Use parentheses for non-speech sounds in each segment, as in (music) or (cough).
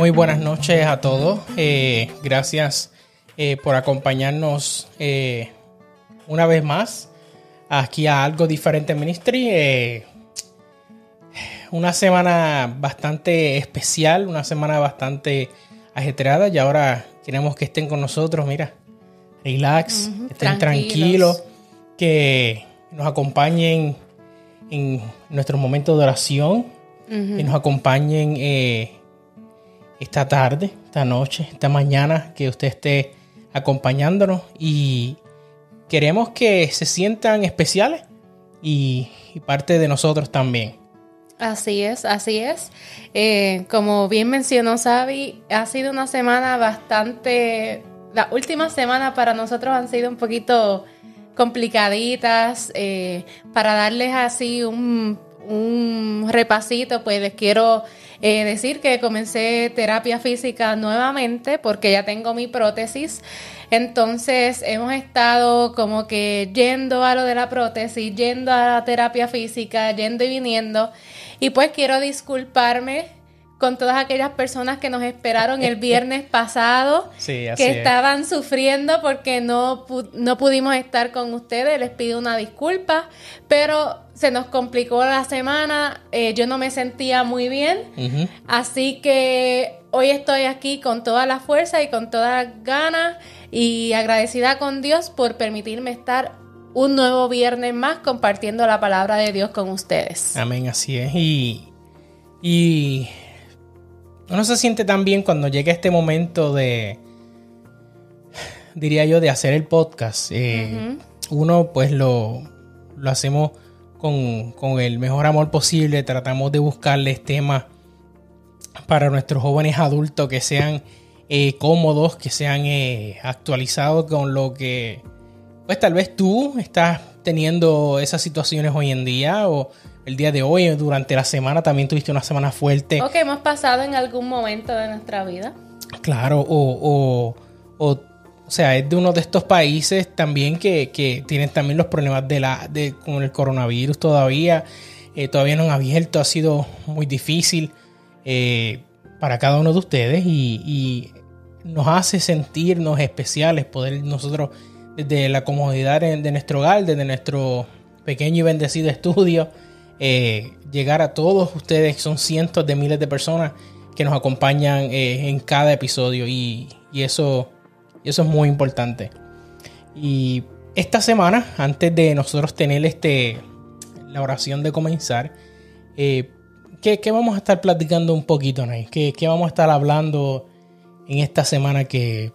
Muy buenas noches a todos. Eh, gracias eh, por acompañarnos eh, una vez más aquí a Algo Diferente Ministry. una semana bastante especial, una semana bastante ajetreada y ahora queremos que estén con nosotros, mira, relax, estén tranquilos, que nos acompañen en nuestro momento de oración, que nos acompañen esta tarde, esta noche, esta mañana, que usted esté acompañándonos y queremos que se sientan especiales y, parte de nosotros también. Así es, así es. Eh, como bien mencionó Sabi, ha sido una semana bastante... Las últimas semanas para nosotros han sido un poquito complicaditas. Eh, para darles así un, un repasito, pues les quiero eh, decir que comencé terapia física nuevamente porque ya tengo mi prótesis. Entonces hemos estado como que yendo a lo de la prótesis, yendo a la terapia física, yendo y viniendo. Y pues quiero disculparme con todas aquellas personas que nos esperaron el viernes (laughs) pasado, que estaban sufriendo porque no, no pudimos estar con ustedes. Les pido una disculpa, pero se nos complicó la semana, eh, yo no me sentía muy bien, así que hoy estoy aquí con toda la fuerza y con todas las ganas y agradecida con Dios por permitirme estar un nuevo viernes más compartiendo la palabra de Dios con ustedes. Amén, así es. Y, y uno se siente tan bien cuando llega este momento de, diría yo, de hacer el podcast. Eh, uno pues lo, lo hacemos con, el mejor amor posible. Tratamos de buscarles temas para nuestros jóvenes adultos que sean eh, cómodos, que sean eh, actualizados con lo que, pues tal vez tú estás teniendo esas situaciones hoy en día o el día de hoy, durante la semana también tuviste una semana fuerte. O que hemos pasado en algún momento de nuestra vida. Claro, o, o o sea, es de uno de estos países también que, tienen también los problemas de la, de, con el coronavirus todavía. Eh, todavía no han abierto, ha sido muy difícil eh, para cada uno de ustedes y, nos hace sentirnos especiales poder nosotros desde la comodidad de, nuestro hogar, desde nuestro pequeño y bendecido estudio, eh, llegar a todos ustedes, son cientos de miles de personas que nos acompañan en cada episodio y, eso eso es muy importante. Y esta semana, antes de nosotros tener este, la oración de comenzar, eh, ¿qué, vamos a estar platicando un poquito, Nay? ¿Qué, vamos a estar hablando en esta semana que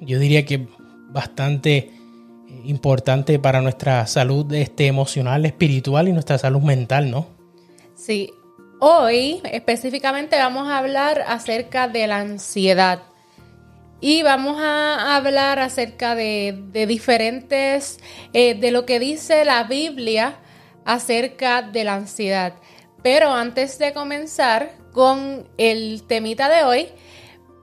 yo diría que bastante importante para nuestra salud este, emocional, espiritual y nuestra salud mental, ¿no? Sí, hoy específicamente vamos a hablar acerca de la ansiedad. Y vamos a hablar acerca de, diferentes, eh, de lo que dice la Biblia acerca de la ansiedad. Pero antes de comenzar con el temita de hoy,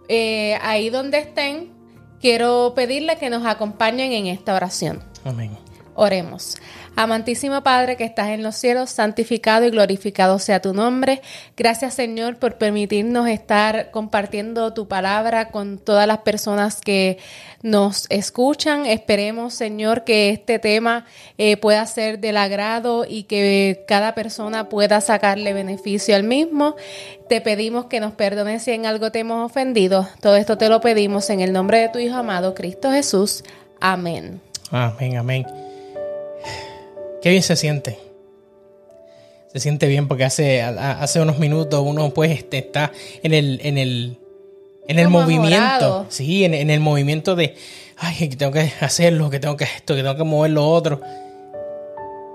eh, ahí donde estén, quiero pedirle que nos acompañen en esta oración. Amén. Oremos. Amantísimo Padre que estás en los cielos, santificado y glorificado sea tu nombre. Gracias Señor por permitirnos estar compartiendo tu palabra con todas las personas que nos escuchan. Esperemos Señor que este tema eh, pueda ser del agrado y que cada persona pueda sacarle beneficio al mismo. Te pedimos que nos perdones si en algo te hemos ofendido. Todo esto te lo pedimos en el nombre de tu Hijo amado Cristo Jesús. Amén. Amén, amén. Qué bien se siente. Se siente bien porque hace, hace unos minutos uno pues este, está en el, en el, en el movimiento. Sí, en, el movimiento de, ay, que tengo que hacerlo, que tengo que esto, que tengo que mover lo otro.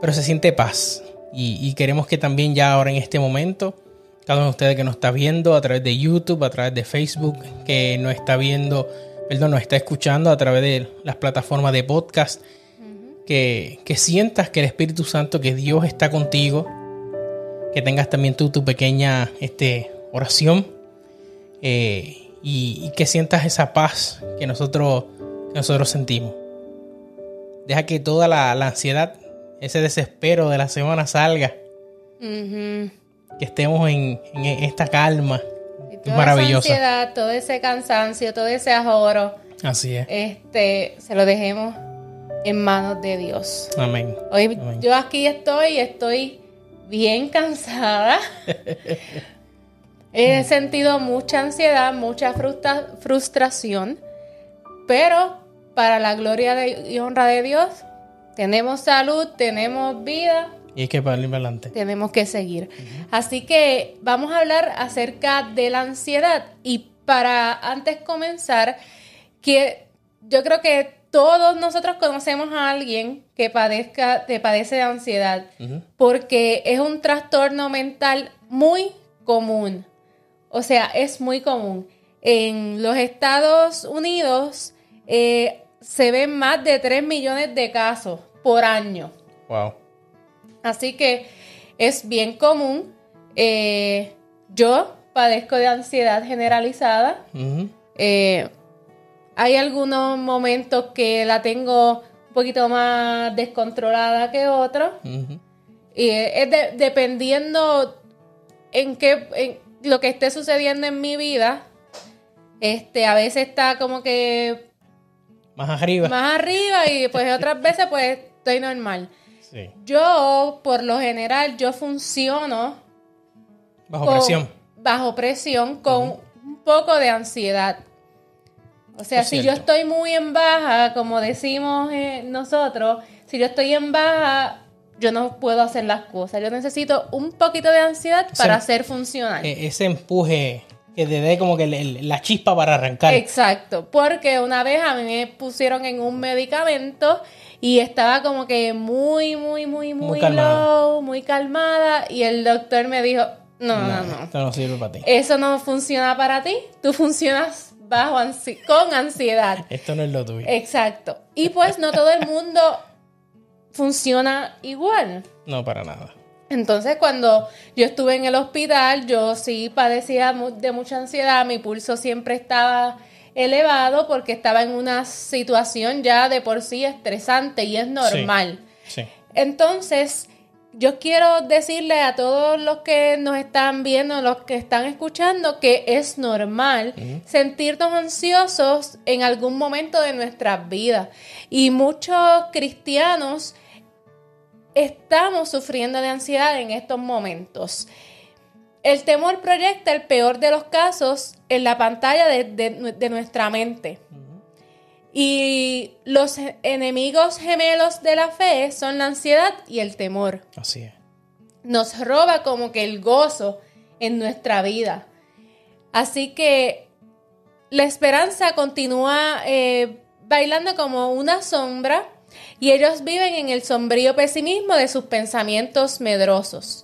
Pero se siente paz. Y, queremos que también ya ahora en este momento, cada uno de ustedes que nos está viendo a través de YouTube, a través de Facebook, que nos está viendo, perdón, nos está escuchando a través de las plataformas de podcast, que, sientas que el Espíritu Santo, que Dios está contigo, que tengas también tú tu pequeña este, oración eh, y, que sientas esa paz que nosotros, nosotros sentimos. Deja que toda la, ansiedad, ese desespero de la semana salga. Que estemos en, esta calma. toda maravillosa. esa ansiedad, todo ese cansancio, todo ese ahorro, Así es. este, se lo dejemos en manos de Dios. Amén. Hoy Amén. yo aquí estoy, estoy bien cansada. (laughs) He sentido mucha ansiedad, mucha frustra- frustración, pero para la gloria de- y honra de Dios, tenemos salud, tenemos vida, Y hay que para adelante. tenemos que seguir. Así que vamos a hablar acerca de la ansiedad y para antes comenzar, que yo creo que todos nosotros conocemos a alguien que padezca, que padece de ansiedad, porque es un trastorno mental muy común. O sea, es muy común. En los Estados Unidos eh, se ven más de 3 millones de casos por año. Wow. Así que es bien común. Eh, yo padezco de ansiedad generalizada. Eh, hay algunos momentos que la tengo un poquito más descontrolada que otros. Y es de- dependiendo en qué en lo que esté sucediendo en mi vida. Este, a veces está como que Más arriba. más arriba y pues otras veces pues estoy normal. Sí. Yo, por lo general, yo funciono Bajo con- presión. bajo presión con un poco de ansiedad. O sea, Es si yo estoy muy en baja, como decimos eh, nosotros, si yo estoy en baja, yo no puedo hacer las cosas. Yo necesito un poquito de ansiedad para hacer funcional. E- ese empuje que te dé como que la chispa para arrancar. Exacto, porque una vez a mí me pusieron en un medicamento y estaba como que muy, muy, muy, muy, low, muy calmada y el doctor me dijo, no, no, no, Esto no sirve para ti. eso no funciona para ti, tú funcionas bajo ansi- con ansiedad. Esto no es lo tuyo. Exacto. Y pues no todo el mundo funciona igual. No, para nada. Entonces, cuando yo estuve en el hospital, yo sí padecía de mucha ansiedad, mi pulso siempre estaba elevado porque estaba en una situación ya de por sí estresante y es normal. Sí. Entonces, yo quiero decirle a todos los que nos están viendo, los que están escuchando, que es normal sentirnos ansiosos en algún momento de nuestras vidas. Y muchos cristianos estamos sufriendo de ansiedad en estos momentos. El temor proyecta el peor de los casos en la pantalla de, de- de nuestra mente. Y los enemigos gemelos de la fe son la ansiedad y el temor. Así es. Nos roba como que el gozo en nuestra vida. Así que la esperanza continúa eh, bailando como una sombra y ellos viven en el sombrío pesimismo de sus pensamientos medrosos.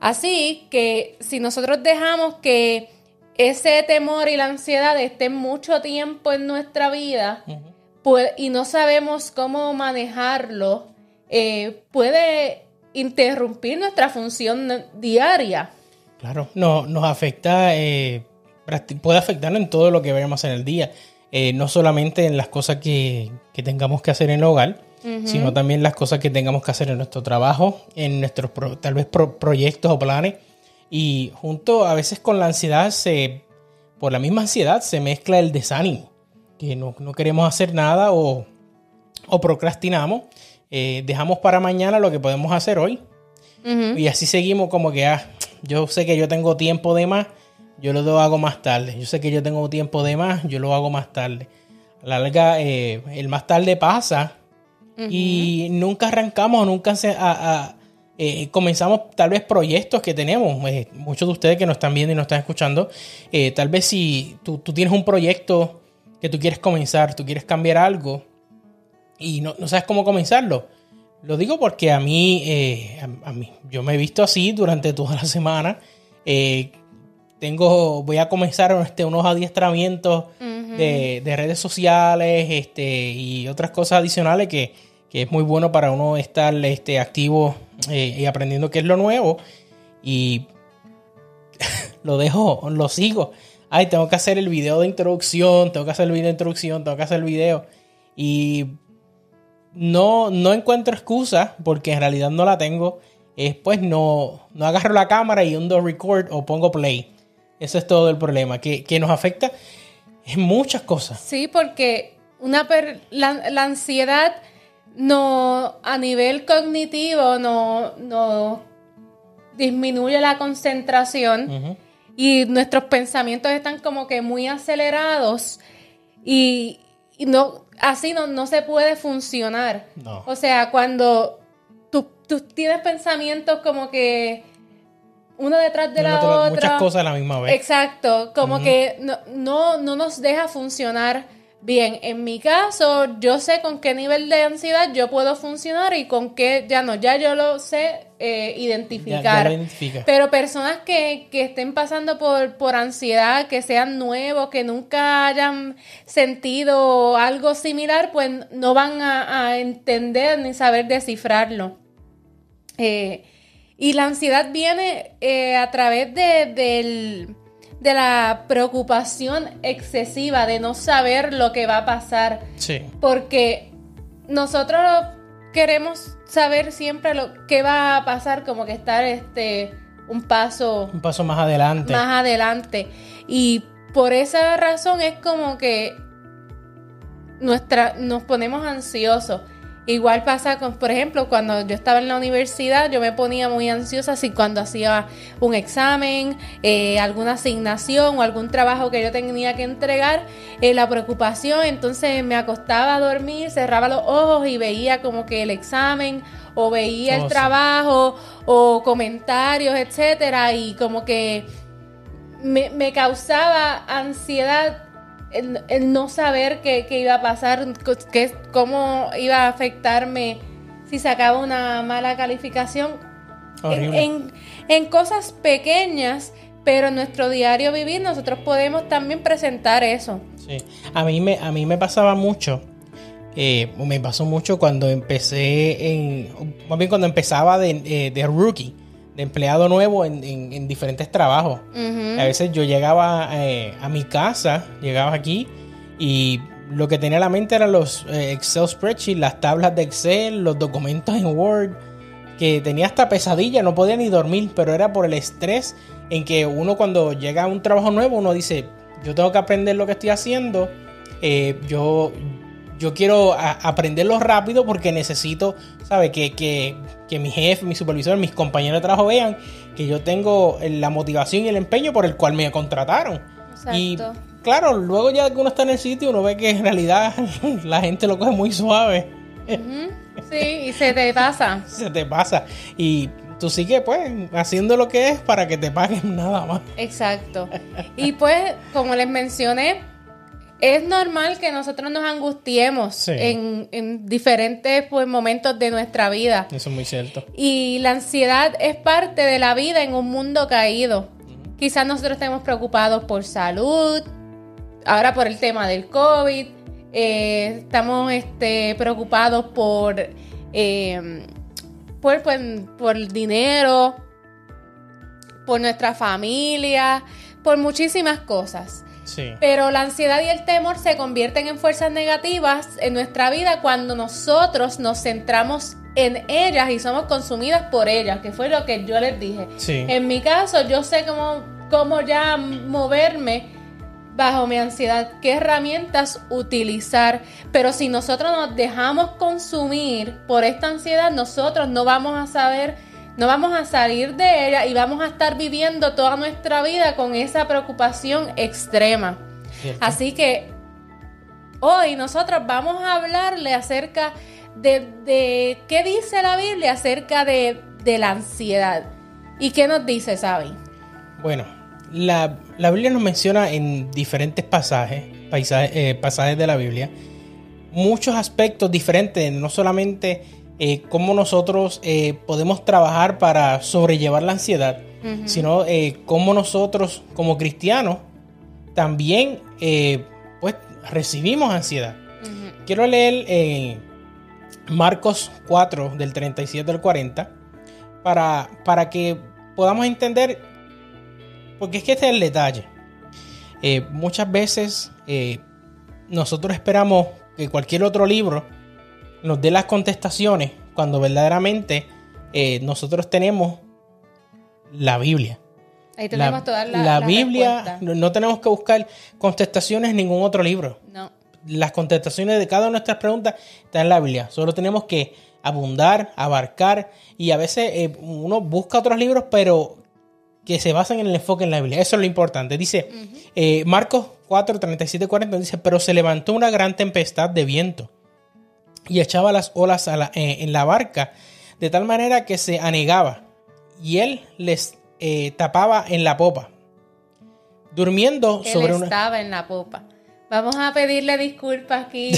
Así que si nosotros dejamos que ese temor y la ansiedad estén mucho tiempo en nuestra vida pues, y no sabemos cómo manejarlo, eh, puede interrumpir nuestra función diaria. Claro. No, nos afecta, eh, puede afectarnos en todo lo que vayamos a hacer en el día. Eh, no solamente en las cosas que, que tengamos que hacer en el hogar, sino también las cosas que tengamos que hacer en nuestro trabajo, en nuestros pro- tal vez pro- proyectos o planes. Y junto a veces con la ansiedad, se, por la misma ansiedad se mezcla el desánimo, que no, no queremos hacer nada o, o procrastinamos, eh, dejamos para mañana lo que podemos hacer hoy. Y así seguimos como que, ah, yo sé que yo tengo tiempo de más, yo lo hago más tarde. Yo sé que yo tengo tiempo de más, yo lo hago más tarde. A la larga, eh, el más tarde pasa y nunca arrancamos, nunca se, a- a- eh, comenzamos tal vez proyectos que tenemos. Eh, muchos de ustedes que nos están viendo y nos están escuchando, eh, tal vez si tú, tú tienes un proyecto que tú quieres comenzar, tú quieres cambiar algo y no, no sabes cómo comenzarlo. Lo digo porque a mí, a, a mí, yo me he visto así durante toda la semana. Tengo, voy a comenzar este, unos adiestramientos de, de redes sociales este, y otras cosas adicionales que, que es muy bueno para uno estar este, activo eh, y aprendiendo qué es lo nuevo. Y (laughs) lo dejo, lo sigo. Ay, tengo que hacer el video de introducción, tengo que hacer el video de introducción, tengo que hacer el video. Y no, no encuentro excusa porque en realidad no la tengo. Es pues no, no agarro la cámara y hundo record o pongo play. Ese es todo el problema, que, nos afecta en muchas cosas. Sí, porque una la, ansiedad no a nivel cognitivo no, no disminuye la concentración y nuestros pensamientos están como que muy acelerados y, no así no, no, se puede funcionar. O sea, cuando tú, tú tienes pensamientos como que uno detrás de la otra. Muchas cosas a la misma vez. Exacto, como que no, no, no nos deja funcionar bien. En mi caso, yo sé con qué nivel de ansiedad yo puedo funcionar y con qué ya no, ya yo lo sé eh, identificar. Pero personas que, que, estén pasando por, por ansiedad, que sean nuevos, que nunca hayan sentido algo similar, pues no van a, entender ni saber descifrarlo. Eh, y la ansiedad viene eh, a través de, de la preocupación excesiva de no saber lo que va a pasar. Sí. Porque nosotros queremos saber siempre lo que va a pasar, como que estar este un paso un paso más adelante. Más adelante. Y por esa razón es como que nuestra nos ponemos ansiosos. Igual pasa con, por ejemplo, cuando yo estaba en la universidad, yo me ponía muy ansiosa si cuando hacía un examen, eh, alguna asignación o algún trabajo que yo tenía que entregar, eh, la preocupación, entonces me acostaba a dormir, cerraba los ojos y veía como que el examen o veía el oh, trabajo o comentarios, etcétera, y como que me, me causaba ansiedad el, no saber qué, iba a pasar, qué, cómo iba a afectarme si sacaba una mala calificación. En, en, cosas pequeñas, pero en nuestro diario vivir nosotros podemos también presentar eso. Sí, a mí me, a mí me pasaba mucho. Eh, me pasó mucho cuando empecé en, más bien cuando empezaba de, eh, de rookie de empleado nuevo en, diferentes trabajos. A veces yo llegaba eh, a mi casa, llegaba aquí y lo que tenía en la mente eran los eh, Excel spreadsheets, las tablas de Excel, los documentos en Word, que tenía hasta pesadilla, no podía ni dormir, pero era por el estrés en que uno cuando llega a un trabajo nuevo, uno dice, yo tengo que aprender lo que estoy haciendo, eh, yo, yo quiero aprenderlo rápido porque necesito, ¿sabe? Que, que, que, mi jefe, mi supervisor, mis compañeros de trabajo vean que yo tengo la motivación y el empeño por el cual me contrataron. Exacto. Y claro, luego ya que uno está en el sitio, uno ve que en realidad (laughs) la gente lo coge muy suave. Sí, y se te pasa. (laughs) se te pasa. Y tú sigues pues haciendo lo que es para que te paguen (laughs) nada más. Exacto. Y pues, como les mencioné, es normal que nosotros nos angustiemos en, diferentes pues, momentos de nuestra vida. Eso es muy cierto. Y la ansiedad es parte de la vida en un mundo caído. Quizás nosotros estemos preocupados por salud, ahora por el tema del COVID, eh, estamos este, preocupados por, eh, por, pues, por dinero, por nuestra familia, por muchísimas cosas. Pero la ansiedad y el temor se convierten en fuerzas negativas en nuestra vida cuando nosotros nos centramos en ellas y somos consumidas por ellas, que fue lo que yo les dije. En mi caso, yo sé cómo, cómo ya moverme bajo mi ansiedad, qué herramientas utilizar, pero si nosotros nos dejamos consumir por esta ansiedad, nosotros no vamos a saber no vamos a salir de ella y vamos a estar viviendo toda nuestra vida con esa preocupación extrema. Así que hoy nosotros vamos a hablarle acerca de, qué dice la Biblia acerca de, la ansiedad. ¿Y qué nos dice, Sabi? Bueno, la, Biblia nos menciona en diferentes pasajes, eh, pasajes de la Biblia, muchos aspectos diferentes, no solamente eh, cómo nosotros eh, podemos trabajar para sobrellevar la ansiedad, sino eh, cómo nosotros como cristianos también pues recibimos ansiedad. Quiero leer Marcos 4 del 37 al 40 para, para que podamos entender, porque es que este es el detalle. muchas veces nosotros esperamos que cualquier otro libro nos dé las contestaciones cuando verdaderamente eh, nosotros tenemos la Biblia. Ahí tenemos todas las la las Biblia, no, no tenemos que buscar contestaciones en ningún otro libro. No. Las contestaciones de cada una de nuestras preguntas están en la Biblia. Solo tenemos que abundar, abarcar y a veces eh, uno busca otros libros, pero que se basan en el enfoque en la Biblia. Eso es lo importante. Dice eh, Marcos 4, 37, 40, dice, pero se levantó una gran tempestad de viento y echaba las olas a la- eh, en la barca de tal manera que se anegaba y él les eh, tapaba en la popa, durmiendo Él sobre una... estaba en la popa. Vamos a pedirle disculpas aquí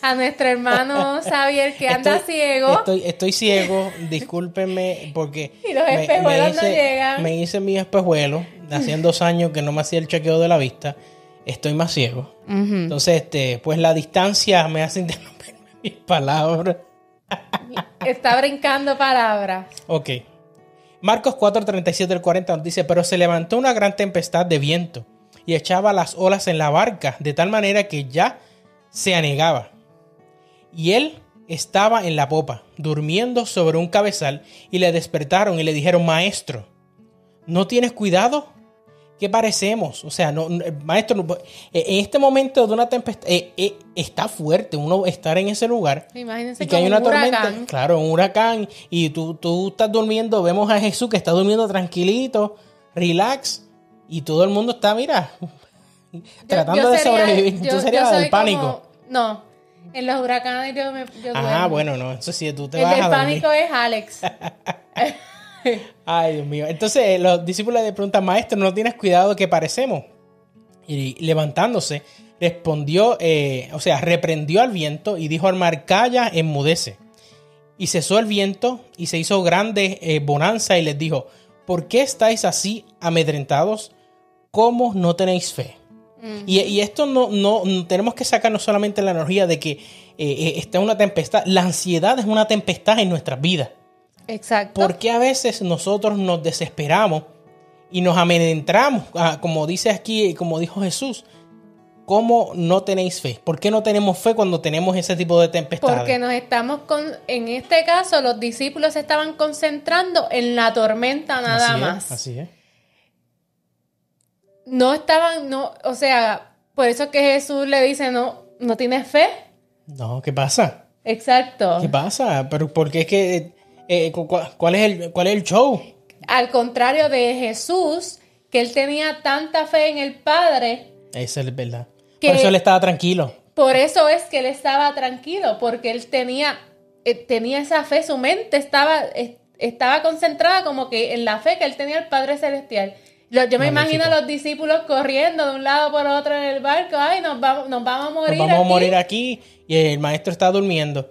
a nuestro hermano (laughs) Xavier que anda Estoy- ciego. Estoy, estoy ciego, discúlpenme porque (laughs) Y los espejuelos no hice, llegan. me hice mi espejuelo. Hacían dos años que no me hacía el chequeo de la vista. Estoy más ciego. Entonces, este, pues la distancia me hace (laughs) interrumpir mis palabras. Está brincando palabras. Ok. Marcos 4, 37 al 40 nos dice, pero se levantó una gran tempestad de viento y echaba las olas en la barca de tal manera que ya se anegaba. Y él estaba en la popa, durmiendo sobre un cabezal, y le despertaron y le dijeron, maestro, ¿no tienes cuidado? ¿Qué parecemos? O sea, no, no, maestro, no- eh, en este momento de una tempestad, eh, eh, está fuerte uno estar en ese lugar Imagínense y que hay una un tormenta, huracán. claro, un huracán, y tú, tú estás durmiendo, vemos a Jesús que está durmiendo tranquilito, relax, y todo el mundo está, mira, Yo- tratando yo de sería- sobrevivir. yo- tú serías del pánico. como- no, en los huracanes yo me yo Ah, bueno, no, eso sí, tú te El vas del a pánico es Alex. (laughs) (laughs) Ay, Dios mío. Entonces eh, los discípulos le preguntan, maestro, ¿no tienes cuidado que parecemos? Y levantándose, respondió, eh, o sea, reprendió al viento y dijo al mar, calla, enmudece. Y cesó el viento y se hizo grande eh, bonanza y les dijo, ¿por qué estáis así amedrentados? ¿Cómo no tenéis fe? Y, y esto no, no, no- tenemos que sacar no solamente la energía de que eh, está una tempestad, la ansiedad es una tempestad en nuestras vidas. Exacto. ¿Por qué a veces nosotros nos desesperamos y nos amedrentamos? Ah, como dice aquí, como dijo Jesús, ¿cómo no tenéis fe? ¿Por qué no tenemos fe cuando tenemos ese tipo de tempestades? Porque nos estamos con, en este caso, los discípulos se estaban concentrando en la tormenta nada Así es, más. así es. No estaban, no, o sea, por eso que Jesús le dice, no, no tienes fe. No, ¿qué pasa? Exacto. ¿Qué pasa? Pero porque es que eh, cu- cu- ¿cuál es el cuál es el show? Al contrario de Jesús, que él tenía tanta fe en el Padre, Esa es verdad. Que- Por eso él estaba tranquilo. por eso es que él estaba tranquilo, porque él tenía, eh, tenía esa fe, su mente estaba, eh, estaba concentrada como que en la fe que él tenía el Padre Celestial. Yo me Magnífico. imagino a los discípulos corriendo de un lado por otro en el barco, ay, nos vamos, nos vamos a morir. Nos vamos aquí, a morir aquí y el maestro está durmiendo.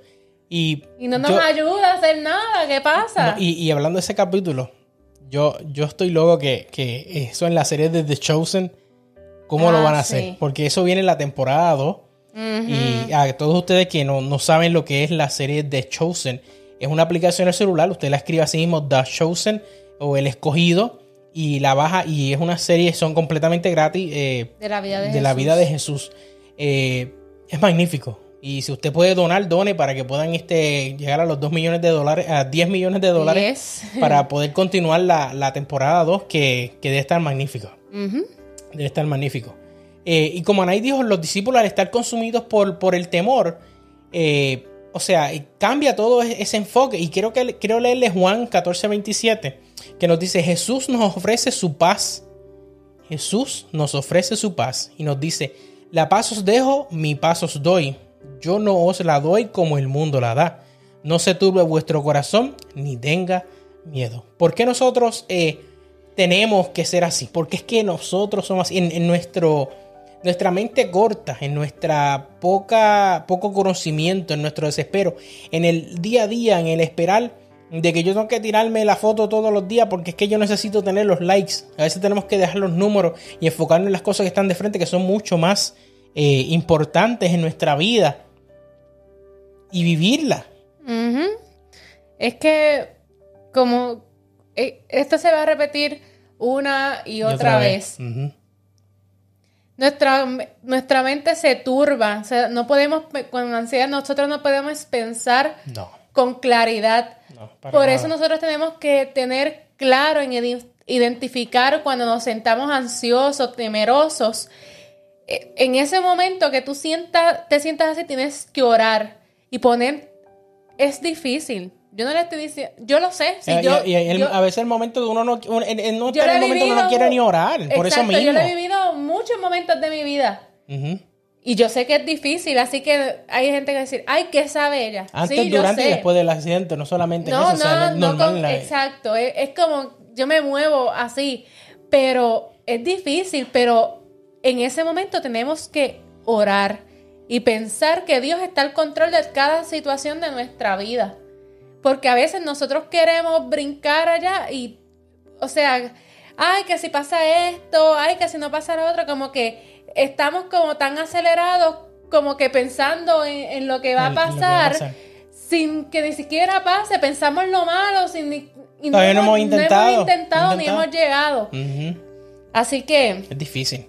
Y, Y no nos yo- ayuda a hacer nada, ¿qué pasa? No, y, y hablando de ese capítulo, yo, yo estoy loco que, que eso en la serie de The Chosen, ¿cómo lo Ah, van a sí. hacer? Porque eso viene en la temporada 2. Ujú. Y a todos ustedes que no, no saben lo que es la serie The Chosen, es una aplicación en el celular, usted la escribe así mismo, The Chosen o El Escogido, y la baja, y es una serie, son completamente gratis. eh, de la vida de, de la Jesús. vida de Jesús. Eh, es magnífico. Y si usted puede donar, done para que puedan este, llegar a los 2 millones de dólares, a 10 millones de dólares Yes. (laughs) para poder continuar la, la temporada 2 que, que debe estar magnífico. Debe estar magnífico. Eh, y como Anay dijo, los discípulos al estar consumidos por, por el temor, eh, o sea, eh, cambia todo ese enfoque. Y quiero, que, quiero leerle Juan 14, 27, que nos dice, Jesús nos ofrece su paz. Jesús nos ofrece su paz y nos dice, la paz os dejo, mi paz os doy. Yo no os la doy como el mundo la da. No se turbe vuestro corazón ni tenga miedo. ¿Por qué nosotros eh, tenemos que ser así? Porque es que nosotros somos así. En, en nuestro, nuestra mente corta, en nuestra poca, poco conocimiento, en nuestro desespero, en el día a día, en el esperar de que yo tengo que tirarme la foto todos los días porque es que yo necesito tener los likes. A veces tenemos que dejar los números y enfocarnos en las cosas que están de frente, que son mucho más eh, importantes en nuestra vida. Y vivirla. Es que como eh, esto se va a repetir una y, Y otra, vez. Nuestra, nuestra mente se turba. O sea, no podemos, con ansiedad, nosotros no podemos pensar No. con claridad. no, Por nada. eso nosotros tenemos que tener claro en, iden- identificar cuando nos sentamos ansiosos, temerosos. Eh, En ese momento que tú sientas, te sientas así, tienes que orar y poner. Es difícil. Yo no le estoy diciendo. Yo lo sé. si Eh, yo- y- y el- yo- a veces el momento de uno no, en, en no está en el momento que uno no vivido- quiere ni orar, por eso mismo. Yo lo he vivido muchos momentos de mi vida. Y yo sé que es difícil, así que hay gente que decir, ay, ¿qué sabe ella? Antes, Sí, yo durante y después del accidente, no solamente en No, eso, o sea, no, es no, normal con- la- exacto. Es, es como, yo me muevo así, pero es difícil, pero en ese momento tenemos que orar y pensar que Dios está al control de cada situación de nuestra vida. Porque a veces nosotros queremos brincar allá y, o sea, ay, que si pasa esto, ay, que si no pasa lo otro, como que estamos como tan acelerados, como que pensando en, en lo que va a pasar pasar. sin que ni siquiera pase, pensamos en lo malo, sin ni, y Todavía no hemos intentado, intentado ni hemos llegado. Así que, Es difícil,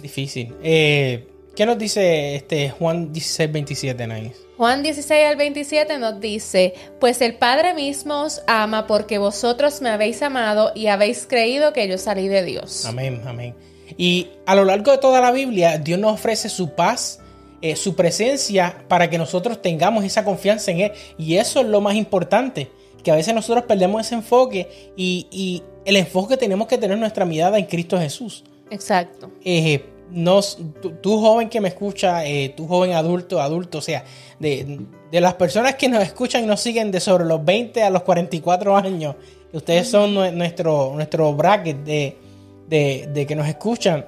difícil. Eh, ¿Qué nos dice este Juan 16, 27, Naís? Juan 16 al 27 nos dice, pues el Padre mismo os ama porque vosotros me habéis amado y habéis creído que yo salí de Dios. Amén, amén. Y a lo largo de toda la Biblia, Dios nos ofrece su paz, eh, su presencia, para que nosotros tengamos esa confianza en Él. Y eso es lo más importante, que a veces nosotros perdemos ese enfoque y, y el enfoque que tenemos que tener nuestra mirada en Cristo Jesús. Exacto. Eh, nos, tú, tú joven que me escucha, eh, tú joven adulto, adulto, o sea, de, de las personas que nos escuchan y nos siguen de sobre los 20 a los 44 años, que ustedes son nue- nuestro, nuestro bracket de, de, de que nos escuchan,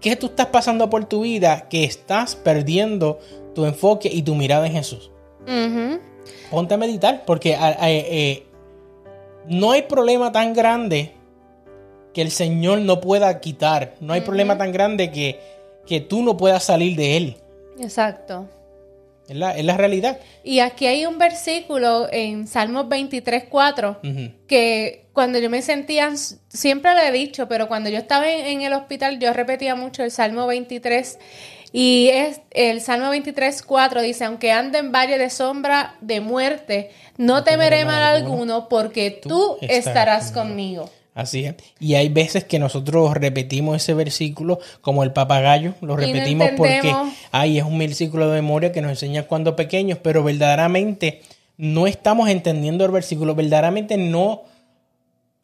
¿qué tú estás pasando por tu vida que estás perdiendo tu enfoque y tu mirada en Jesús? Ponte a meditar, porque a- a- eh, no hay problema tan grande que el Señor no pueda quitar. No hay problema tan grande que, que tú no puedas salir de él. Exacto. Es la, es la realidad. Y aquí hay un versículo en Salmos 23, 4, Ujú. que cuando yo me sentía, siempre lo he dicho, pero cuando yo estaba en, en el hospital, yo repetía mucho el Salmo 23. Y es el Salmo 23, 4 dice, aunque ande en valle de sombra de muerte, no temeré mal alguno, porque tú, estarás estarás conmigo. Así es. Y hay veces que nosotros repetimos ese versículo como el papagayo. Lo no repetimos porque ay, es un versículo de memoria que nos enseña cuando pequeños, pero verdaderamente no estamos entendiendo el versículo. Verdaderamente no,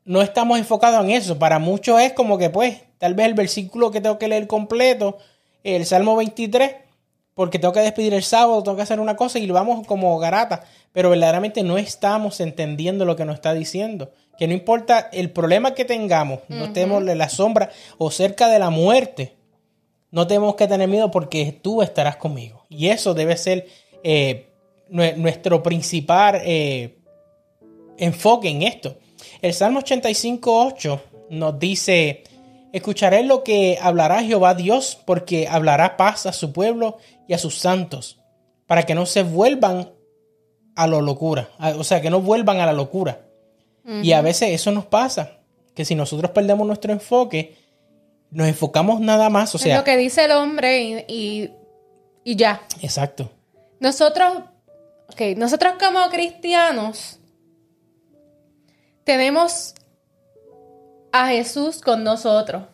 no estamos enfocados en eso. Para muchos es como que, pues, tal vez el versículo que tengo que leer completo, el Salmo 23, porque tengo que despedir el sábado, tengo que hacer una cosa y lo vamos como garata. Pero verdaderamente no estamos entendiendo lo que nos está diciendo. Que no importa el problema que tengamos, no estemos en la sombra o cerca de la muerte, no tenemos que tener miedo porque tú estarás conmigo. Y eso debe ser eh, nue- nuestro principal eh, enfoque en esto. El Salmo 85.8 nos dice, escucharé lo que hablará Jehová Dios, porque hablará paz a su pueblo y a sus santos, para que no se vuelvan a la locura, o sea, que no vuelvan a la locura. Y a veces eso nos pasa, que si nosotros perdemos nuestro enfoque, nos enfocamos nada más, o es sea, lo que dice el hombre y, y, y ya. exacto. Nosotros, ok, nosotros como cristianos tenemos a Jesús con nosotros.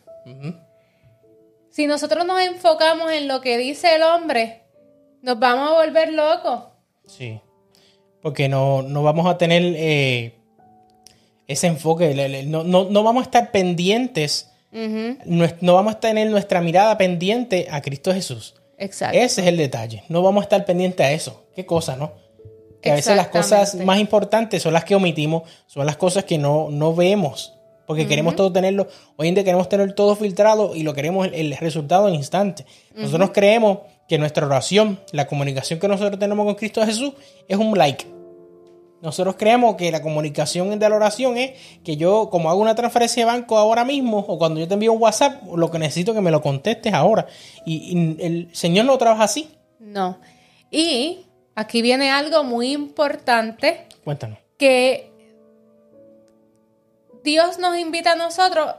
Si nosotros nos enfocamos en lo que dice el hombre, nos vamos a volver locos. Sí. Porque no, no vamos a tener eh, ese enfoque, le- le- no, no- no vamos a estar pendientes, no vamos a tener nuestra mirada pendiente a Cristo Jesús. Exacto. Ese es el detalle. No vamos a estar pendientes a eso. Qué cosa, ¿no? Que a veces las cosas más importantes son las que omitimos, son las cosas que no, no vemos. Porque queremos todo tenerlo. Hoy en día queremos tener todo filtrado y lo queremos el, el resultado en instante. Nosotros creemos que nuestra oración, la comunicación que nosotros tenemos con Cristo Jesús, es un like. Nosotros creemos que la comunicación de la oración es que yo, como hago una transferencia de banco ahora mismo, o cuando yo te envío un WhatsApp, lo que necesito es que me lo contestes ahora. Y, y el Señor no trabaja así. No. Y aquí viene algo muy importante Cuéntanos. que Dios nos invita a nosotros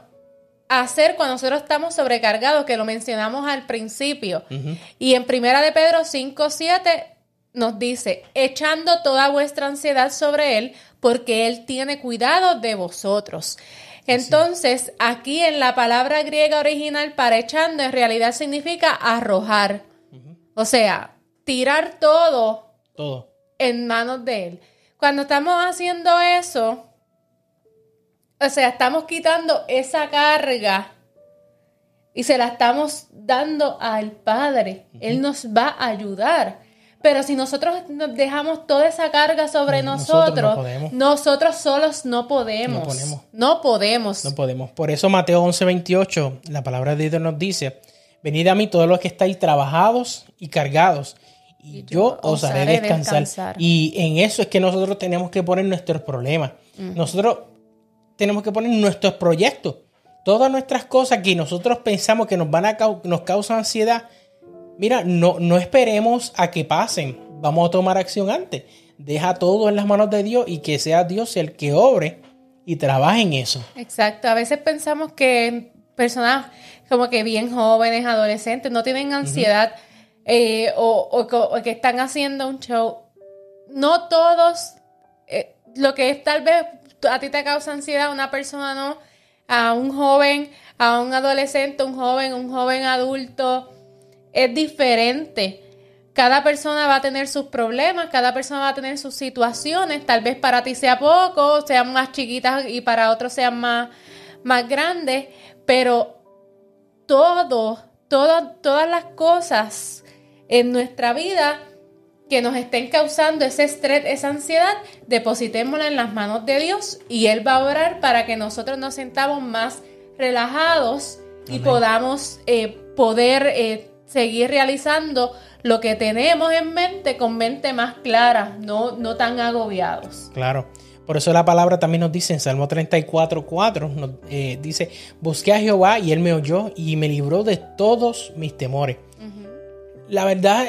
a hacer cuando nosotros estamos sobrecargados, que lo mencionamos al principio. Y en Primera de Pedro 5, 7 nos dice, echando toda vuestra ansiedad sobre Él, porque Él tiene cuidado de vosotros. Entonces, aquí en la palabra griega original para echando en realidad significa arrojar. O sea, tirar todo, todo en manos de Él. Cuando estamos haciendo eso, o sea, estamos quitando esa carga y se la estamos dando al Padre. Él nos va a ayudar. Pero si nosotros dejamos toda esa carga sobre nosotros, nosotros, solos no podemos. No podemos. No podemos. No podemos. Por eso Mateo 11:28, la palabra de Dios nos dice, venid a mí todos los que estáis trabajados y cargados, y, yo, os haré descansar. Y en eso es que nosotros tenemos que poner nuestros problemas. Nosotros tenemos que poner nuestros proyectos. Todas nuestras cosas que nosotros pensamos que nos van a nos causan ansiedad, mira, no, no esperemos a que pasen. Vamos a tomar acción antes. Deja todo en las manos de Dios y que sea Dios el que obre y trabaje en eso. Exacto. A veces pensamos que personas como que bien jóvenes, adolescentes, no tienen ansiedad eh, o, que están haciendo un show. No todos, eh, lo que es tal vez a ti te causa ansiedad, una persona no, a un joven, a un adolescente, un joven, un joven adulto, es diferente. Cada persona va a tener sus problemas, cada persona va a tener sus situaciones. Tal vez para ti sea poco, sean más chiquitas y para otros sean más, más grandes, pero todo, todo, todas las cosas en nuestra vida que nos estén causando ese estrés, esa ansiedad, depositémosla en las manos de Dios y Él va a orar para que nosotros nos sentamos más relajados y podamos eh, poder eh, seguir realizando lo que tenemos en mente con mente más clara, no, no tan agobiados. Claro. Por eso la palabra también nos dice en Salmo 34, 4, nos, eh, dice, busqué a Jehová y él me oyó y me libró de todos mis temores. La verdad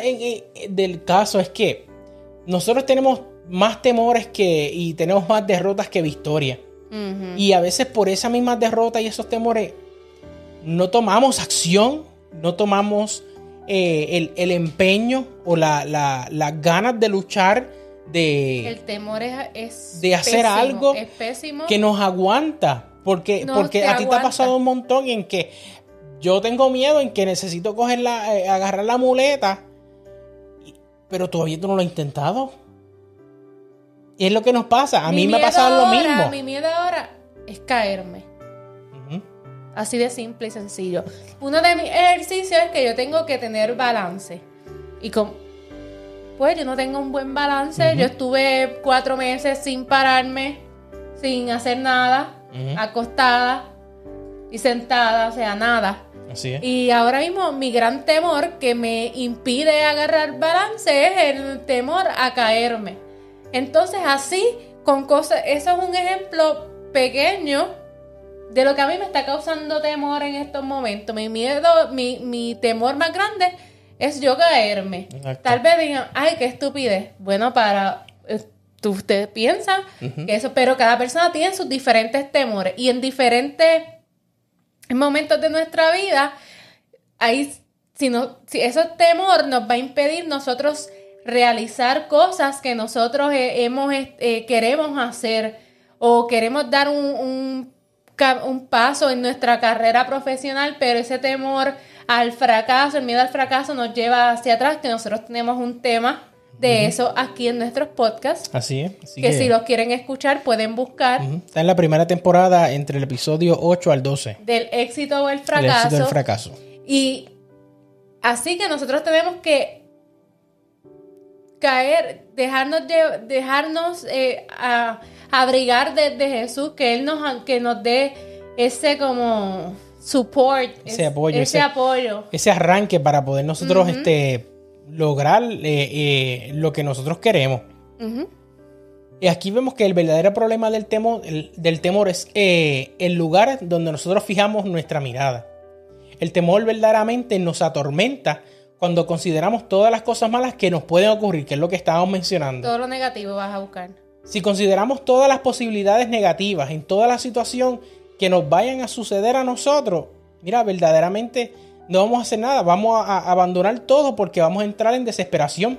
del caso es que nosotros tenemos más temores que y tenemos más derrotas que victoria. Y a veces por esa misma derrota y esos temores no tomamos acción, no tomamos eh, el, empeño o las ganas de luchar, de, el temor es, de hacer algo que nos aguanta. Porque, porque a ti te ha pasado un montón en que yo tengo miedo en que necesito coger la, eh, agarrar la muleta, pero todavía tú no lo has intentado. Y es lo que nos pasa. A mí me ha pasado lo mismo. Mi miedo ahora es caerme. Así de simple y sencillo. Uno de mis ejercicios es que yo tengo que tener balance. Y con, pues yo no tengo un buen balance. Yo estuve cuatro meses sin pararme, sin hacer nada, acostada y sentada, o sea, nada. Así es. Y ahora mismo mi gran temor que me impide agarrar balance es el temor a caerme. Entonces así, con cosas, eso es un ejemplo pequeño de lo que a mí me está causando temor en estos momentos. Mi miedo, mi, mi temor más grande es yo caerme. Tal vez digan, ay, qué estupidez. Bueno, para eh, ustedes piensan que eso, pero cada persona tiene sus diferentes temores y en diferentes momentos de nuestra vida, ahí, si, no, si ese temor nos va a impedir nosotros realizar cosas que nosotros hemos, eh, queremos hacer o queremos dar un un paso en nuestra carrera profesional, pero ese temor al fracaso, el miedo al fracaso nos lleva hacia atrás, que nosotros tenemos un tema de eso aquí en nuestros podcasts. Así es. que, si los quieren escuchar pueden buscar. Está en la primera temporada entre el episodio 8 al 12. Del éxito o el fracaso. El éxito o el fracaso. Y así que nosotros tenemos que caer, dejarnos, dejarnos eh, a abrigar de, Jesús, que Él nos, que nos dé ese como support, ese, apoyo, ese, apoyo. Ese arranque para poder nosotros este, lograr eh, eh, lo que nosotros queremos. Y aquí vemos que el verdadero problema del temor, del temor es eh, el lugar donde nosotros fijamos nuestra mirada. El temor verdaderamente nos atormenta cuando consideramos todas las cosas malas que nos pueden ocurrir, que es lo que estábamos mencionando. Todo lo negativo vas a buscar. Si consideramos todas las posibilidades negativas en toda la situación que nos vayan a suceder a nosotros, mira, verdaderamente no vamos a hacer nada, vamos a, abandonar todo porque vamos a entrar en desesperación.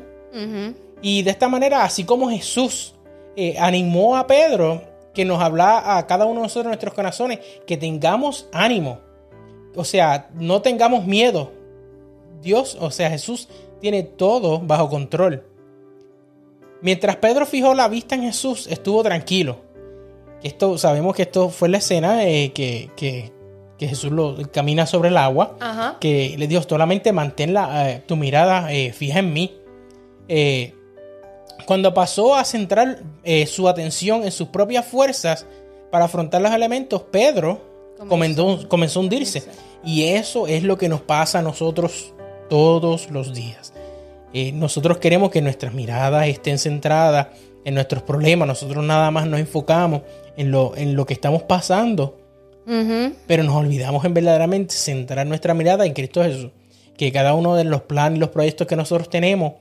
Y de esta manera, así como Jesús eh, animó a Pedro que nos habla a cada uno de nosotros en nuestros corazones, que tengamos ánimo. O sea, no tengamos miedo. Dios, o sea, Jesús tiene todo bajo control. Mientras Pedro fijó la vista en Jesús, estuvo tranquilo. Esto, sabemos que esto fue la escena eh, que, que, Jesús lo, camina sobre el agua. Que le dijo, solamente mantén eh, tu mirada eh, fija en mí. cuando pasó a centrar su atención en sus propias fuerzas para afrontar los elementos, Pedro comenzó, comenzó a hundirse. Y eso es lo que nos pasa a nosotros todos los días. Eh, nosotros queremos que nuestras miradas estén centradas en nuestros problemas, nosotros nada más nos enfocamos en lo, en lo que estamos pasando, pero nos olvidamos en verdaderamente centrar nuestra mirada en Cristo Jesús, que cada uno de los planes y los proyectos que nosotros tenemos,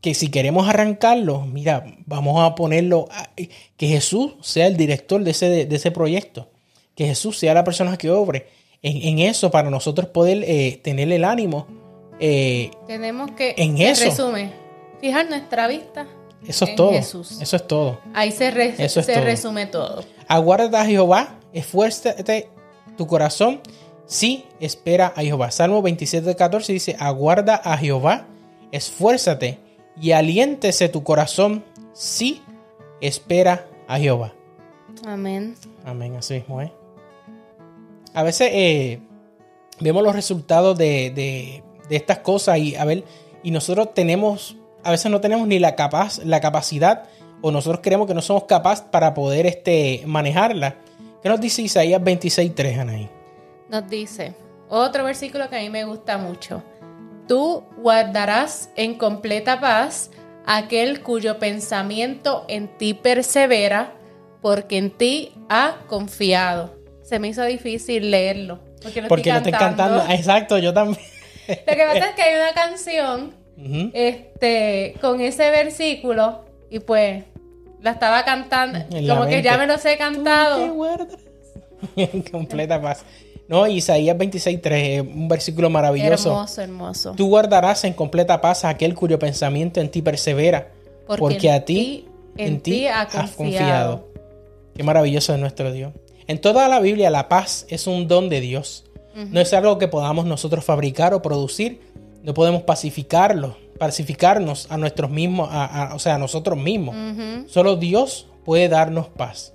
que si queremos arrancarlo, mira, vamos a ponerlo, que Jesús sea el director de ese, de, ese proyecto, que Jesús sea la persona que obre. En, eso para nosotros poder eh, tener el ánimo eh, Tenemos que, en eso. resume, fijar nuestra vista. Eso es todo. Eso es todo. Ahí se, resume todo. Aguarda a Jehová, esfuérzate tu corazón. Sí, espera a Jehová. Salmo 27, 14 dice: Aguarda a Jehová, esfuérzate y aliéntese tu corazón. Sí, espera a Jehová. Amén. Amén, así mismo, ¿eh? A veces eh, vemos los resultados de de estas cosas y a ver, y nosotros tenemos, a veces no tenemos ni la, capaz, la capacidad o nosotros creemos que no somos capaces para poder este, manejarla. ¿Qué nos dice Isaías 26.3, Anaí? Nos dice, otro versículo que a mí me gusta mucho. Tú guardarás en completa paz aquel cuyo pensamiento en ti persevera, porque en ti ha confiado. Se me hizo difícil leerlo. Porque, porque lo estoy cantando. (laughs) Exacto, yo también. Lo que pasa es que hay una canción este, con ese versículo y pues la estaba cantando. como que ya me los he cantado. (laughs) Completa paz. No, Isaías 26.3, un versículo maravilloso. Hermoso, hermoso. Tú guardarás en completa paz a aquel cuyo pensamiento en ti persevera, porque, a ti, en, ti, has confiado. confiado. Qué maravilloso es nuestro Dios. En toda la Biblia la paz es un don de Dios. No es algo que podamos nosotros fabricar o producir. No podemos pacificarlo, pacificarnos a nuestros mismos, o sea, a nosotros mismos. Solo Dios puede darnos paz.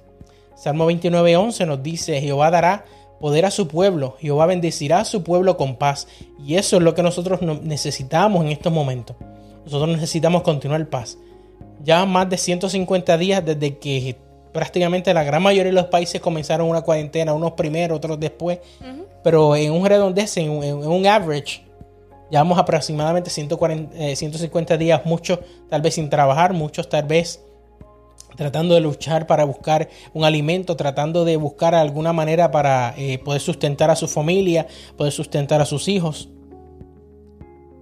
Salmo 29:11 nos dice, Jehová dará poder a su pueblo, Jehová bendecirá a su pueblo con paz. Y eso es lo que nosotros necesitamos en estos momentos. Nosotros necesitamos continuar paz. Ya más de 150 días desde que prácticamente la gran mayoría de los países comenzaron una cuarentena, unos primero, otros después, pero en un redondez, en, un average, llevamos aproximadamente 140, 150 eh, días, muchos tal vez sin trabajar, muchos tal vez tratando de luchar para buscar un alimento, tratando de buscar alguna manera para eh, poder sustentar a su familia, poder sustentar a sus hijos.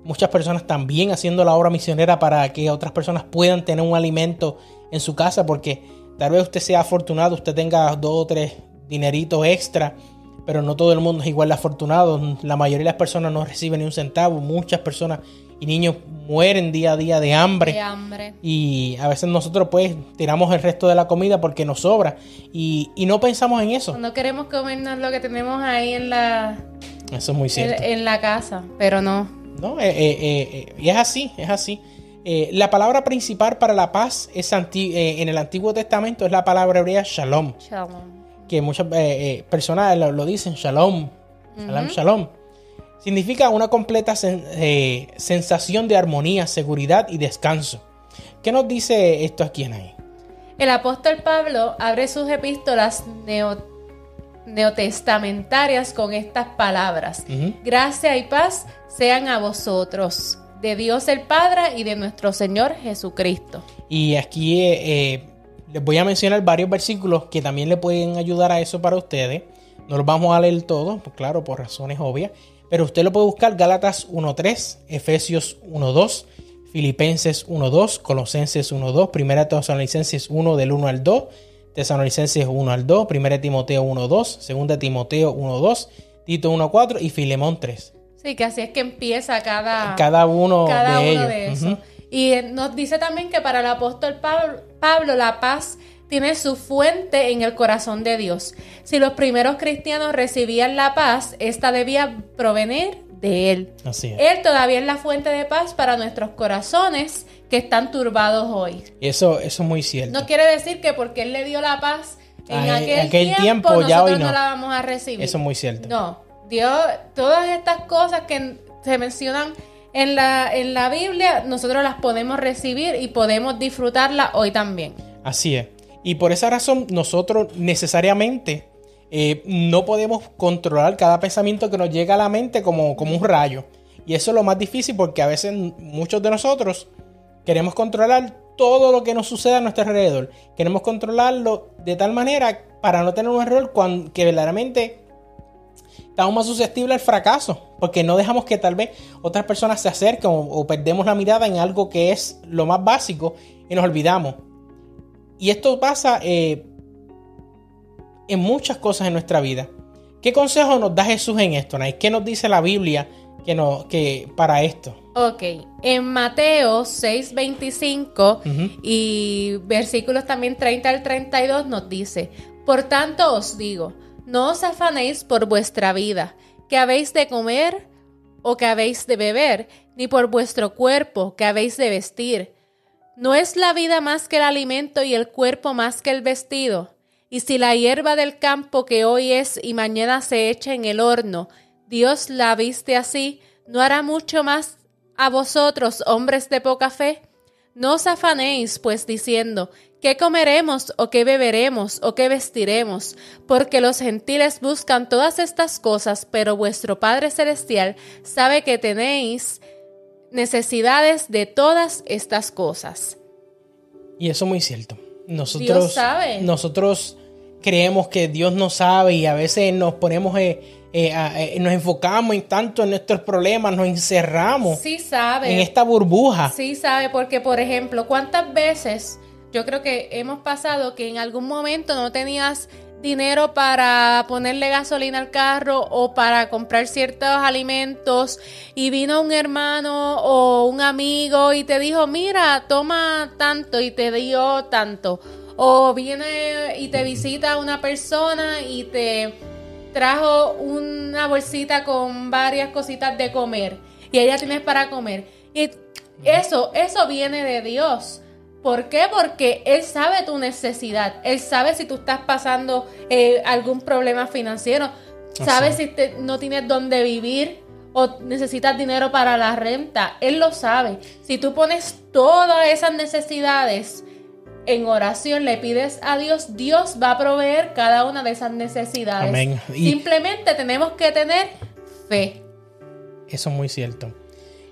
Muchas personas también haciendo la obra misionera para que otras personas puedan tener un alimento en su casa, porque tal vez usted sea afortunado, usted tenga dos o tres dineritos extra pero no todo el mundo es igual de afortunado. La mayoría de las personas no reciben ni un centavo. Muchas personas y niños mueren día a día de hambre. De hambre. Y a veces nosotros pues tiramos el resto de la comida porque nos sobra. Y, no pensamos en eso. No queremos comernos lo que tenemos ahí en la... Eso es muy cierto. En, la casa, pero no. No, eh, eh, eh, y es así, es así. La palabra principal para la paz es en el Antiguo Testamento es la palabra hebrea shalom. Shalom que muchas eh, eh, personas lo, dicen, shalom, shalom, shalom. Significa una completa eh, sensación de armonía, seguridad y descanso. ¿Qué nos dice esto aquí en ahí? El apóstol Pablo abre sus epístolas neotestamentarias con estas palabras. Gracia y paz sean a vosotros, de Dios el Padre y de nuestro Señor Jesucristo. Y aquí les voy a mencionar varios versículos que también le pueden ayudar a eso para ustedes. No los vamos a leer todos, pues claro, por razones obvias. Pero usted lo puede buscar Gálatas 1.3, Efesios 1.2, Filipenses 1.2, Colosenses 1.2, Primera Tesalonicenses 1 del 1 al 2, Tesalonicenses 1 al 2, Primera Timoteo 1.2, Segunda Timoteo 1.2, Tito 1.4 y Filemón 3. Sí, que así es que empieza cada, cada uno de ellos. Y nos dice también que para el apóstol Pablo, la paz tiene su fuente en el corazón de Dios. Si los primeros cristianos recibían la paz, esta debía provenir de Él. Así es. Él todavía es la fuente de paz para nuestros corazones que están turbados hoy. Eso, eso es muy cierto. No quiere decir que porque Él le dio la paz en Ah, aquel, tiempo, tiempo, nosotros ya hoy no. no. la vamos a recibir. Eso es muy cierto. No, Dios, todas estas cosas que se mencionan en la, en la Biblia, nosotros las podemos recibir y podemos disfrutarlas hoy también. Así es. Y por esa razón nosotros necesariamente eh, no podemos controlar cada pensamiento que nos llega a la mente como, como un rayo. Y eso es lo más difícil porque a veces muchos de nosotros queremos controlar todo lo que nos sucede a nuestro alrededor. Queremos controlarlo de tal manera para no tener un error cuando, que verdaderamente estamos más susceptibles al fracaso. Porque no dejamos que tal vez otras personas se acerquen o, o perdemos la mirada en algo que es lo más básico y nos olvidamos. Y esto pasa eh, en muchas cosas en nuestra vida. ¿Qué consejo nos da Jesús en esto, Nay? ¿Qué nos dice la Biblia que no, que para esto? Ok, en Mateo 6:25 Ujú. y versículos también 30 al 32 nos dice, Por tanto os digo, no os afanéis por vuestra vida, que habéis de comer o que habéis de beber, ni por vuestro cuerpo, que habéis de vestir. ¿No es la vida más que el alimento y el cuerpo más que el vestido? Y si la hierba del campo que hoy es y mañana se echa en el horno, Dios la viste así, ¿no hará mucho más a vosotros, hombres de poca fe? No os afanéis, pues, diciendo, ¿qué comeremos o qué beberemos o qué vestiremos? Porque los gentiles buscan todas estas cosas, pero vuestro Padre Celestial sabe que tenéis necesidades de todas estas cosas. Y eso es muy cierto. Nosotros, Dios sabe. nosotros creemos que Dios no sabe y a veces nos ponemos, eh, eh, eh, nos enfocamos en tanto en nuestros problemas, nos encerramos Sí sabe. en esta burbuja. Sí sabe, porque por ejemplo, ¿cuántas veces yo creo que hemos pasado que en algún momento no tenías dinero para ponerle gasolina al carro o para comprar ciertos alimentos y vino un hermano o un amigo y te dijo, mira, toma tanto y te dio tanto. O viene y te visita una persona y te trajo una bolsita con varias cositas de comer y ella tienes para comer. Y eso, eso viene de Dios. ¿Por qué? Porque Él sabe tu necesidad. Él sabe si tú estás pasando eh, algún problema financiero. Sabe Así. si te- no tienes dónde vivir o necesitas dinero para la renta. Él lo sabe. Si tú pones todas esas necesidades en oración, le pides a Dios, Dios va a proveer cada una de esas necesidades. Amén. Y- Simplemente tenemos que tener fe. Eso es muy cierto.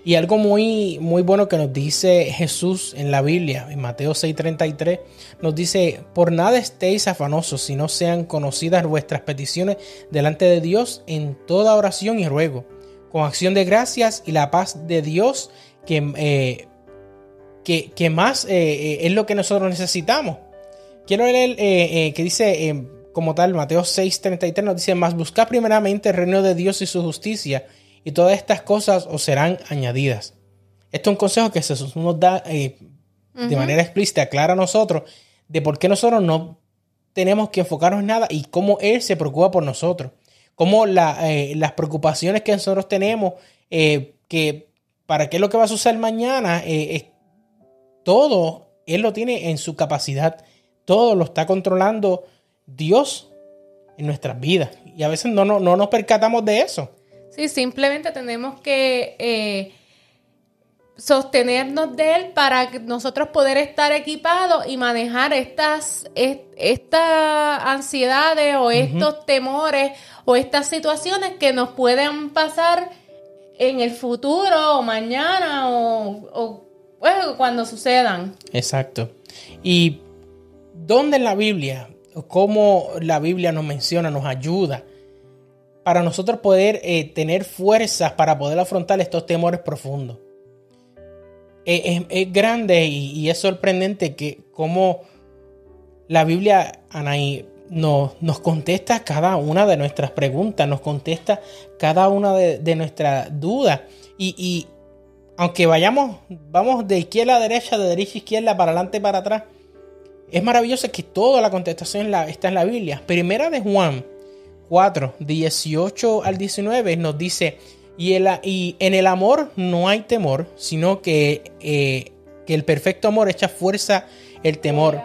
Y algo muy, muy bueno que nos dice Jesús en la Biblia, en Mateo 6:33, nos dice, por nada estéis afanosos, si no sean conocidas vuestras peticiones delante de Dios en toda oración y ruego, con acción de gracias y la paz de Dios, que, eh, que, más eh, eh, es lo que nosotros necesitamos. Quiero leer que dice como tal, Mateo 6:33 nos dice, más buscad primeramente el reino de Dios y su justicia, y todas estas cosas os serán añadidas. Esto es un consejo que Jesús nos da eh, de manera explícita, clara a nosotros, de por qué nosotros no tenemos que enfocarnos en nada y cómo Él se preocupa por nosotros. Cómo la, eh, las preocupaciones que nosotros tenemos, eh, que para qué es lo que va a suceder mañana, es- todo Él lo tiene en su capacidad. Todo lo está controlando Dios en nuestras vidas. Y a veces no, no, no nos percatamos de eso. Sí, simplemente tenemos que eh, sostenernos de él para que nosotros poder estar equipados y manejar estas, est- estas ansiedades o estos temores o estas situaciones que nos pueden pasar en el futuro o mañana o, o, bueno, cuando sucedan. Exacto. ¿Y dónde en la Biblia, cómo la Biblia nos menciona, nos ayuda para nosotros poder eh, tener fuerzas para poder afrontar estos temores profundos? Eh, es, grande y, es sorprendente que cómo la Biblia, Anaí, nos, nos contesta cada una de nuestras preguntas, nos contesta cada una de, de nuestras dudas. Y, y aunque vayamos, vamos de izquierda a derecha, de derecha a izquierda, para adelante, para atrás, es maravilloso que toda la contestación está en la Biblia. Primera de Juan 4, 18 al 19 nos dice, y, y en el amor no hay temor, sino que, eh, que el perfecto amor echa fuerza el temor,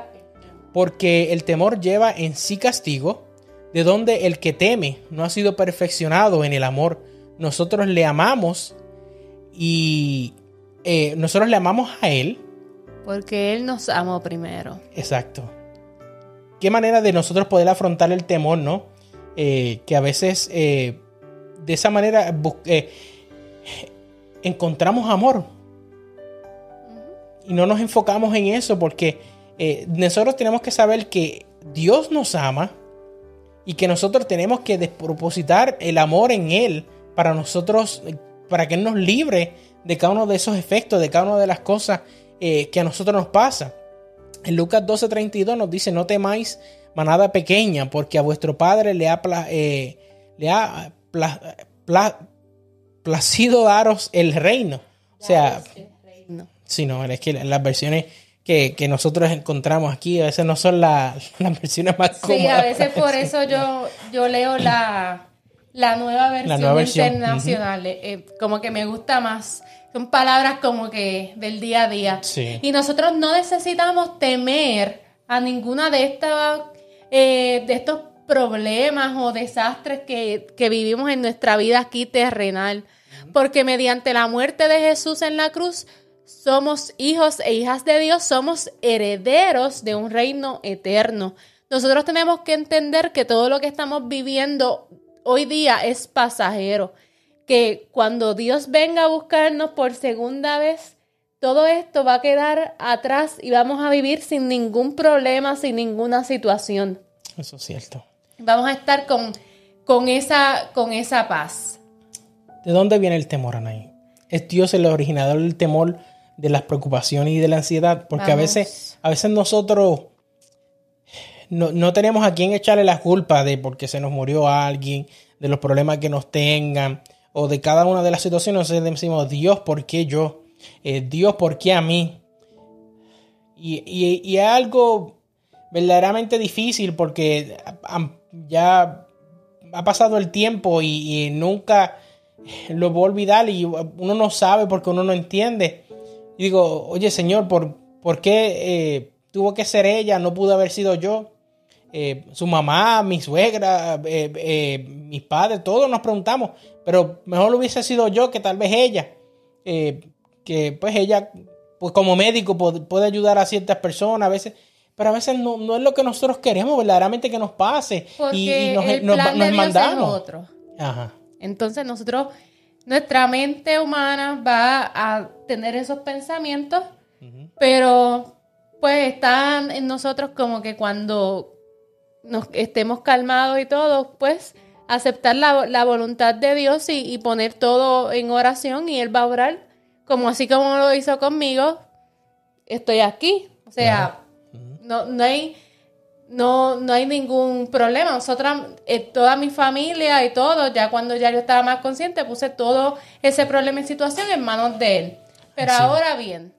porque el temor lleva en sí castigo, de donde el que teme no ha sido perfeccionado en el amor. Nosotros le amamos y eh, nosotros le amamos a Él. Porque Él nos amó primero. Exacto. Qué manera de nosotros poder afrontar el temor, ¿no? Eh, que a veces eh, de esa manera encontramos amor. Y no nos enfocamos en eso porque nosotros tenemos que saber que Dios nos ama y que nosotros tenemos que despropositar el amor en Él para nosotros, para que Él nos libre de cada uno de esos efectos, de cada una de las cosas eh, que a nosotros nos pasa. En Lucas 12:32 nos dice, no temáis manada pequeña, porque a vuestro Padre le ha, eh, le ha placido daros el reino. O sea, si no, es que las versiones que, nosotros encontramos aquí a veces no son (laughs) las versiones más cómodas. Sí, a veces por eso yo, yo leo la, la nueva versión, internacional. Eh, como que me gusta más. Son palabras como que del día a día. Y nosotros no necesitamos temer a ninguna de estas eh, de estos problemas o desastres que, que, vivimos en nuestra vida aquí terrenal. Porque mediante la muerte de Jesús en la cruz, somos hijos e hijas de Dios, somos herederos de un reino eterno. Nosotros tenemos que entender que todo lo que estamos viviendo hoy día es pasajero. Que cuando Dios venga a buscarnos por segunda vez, todo esto va a quedar atrás y vamos a vivir sin ningún problema, sin ninguna situación. Eso es cierto. Vamos a estar con, con, esa, con esa paz. ¿De dónde viene el temor, Anaí? ¿Es Dios el originador del temor, de las preocupaciones y de la ansiedad? Porque a veces, a veces nosotros no, tenemos a quién echarle la culpa de porque se nos murió alguien, de los problemas que nos tengan, o de cada una de las situaciones. Entonces decimos, Dios, ¿por qué yo? Eh, Dios, ¿por qué a mí? Y, es algo verdaderamente difícil porque ya ha pasado el tiempo y, nunca lo voy a olvidar y uno no sabe porque uno no entiende. Y digo, oye Señor, ¿por, qué eh, tuvo que ser ella? No pudo haber sido yo. Eh, su mamá, mi suegra, eh, mis padres, todos nos preguntamos, pero mejor hubiese sido yo que tal vez ella, que pues ella, pues como médico puede, ayudar a ciertas personas a veces, pero a veces no, es lo que nosotros queremos verdaderamente que nos pase y, nos, mandamos. otro. Entonces nosotros, nuestra mente humana va a tener esos pensamientos, pero pues están en nosotros como que cuando nos estemos calmados y todo, pues aceptar la, voluntad de Dios y, poner todo en oración y Él va a orar, como así como lo hizo conmigo, estoy aquí. O sea, no, no, hay, no, no hay ningún problema. Nosotras, eh, toda mi familia y todo, ya cuando ya yo estaba más consciente, puse todo ese problema y situación en manos de Él. Pero ahora bien,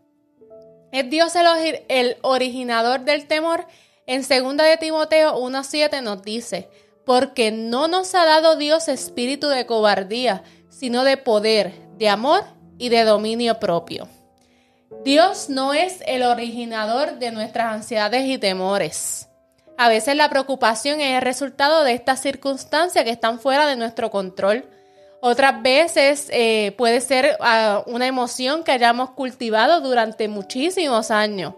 es Dios el, el originador del temor en 2 de Timoteo 1.7 nos dice, porque no nos ha dado Dios espíritu de cobardía, sino de poder, de amor y de dominio propio. Dios no es el originador de nuestras ansiedades y temores. A veces la preocupación es el resultado de estas circunstancias que están fuera de nuestro control. Otras veces eh, puede ser ah, una emoción que hayamos cultivado durante muchísimos años.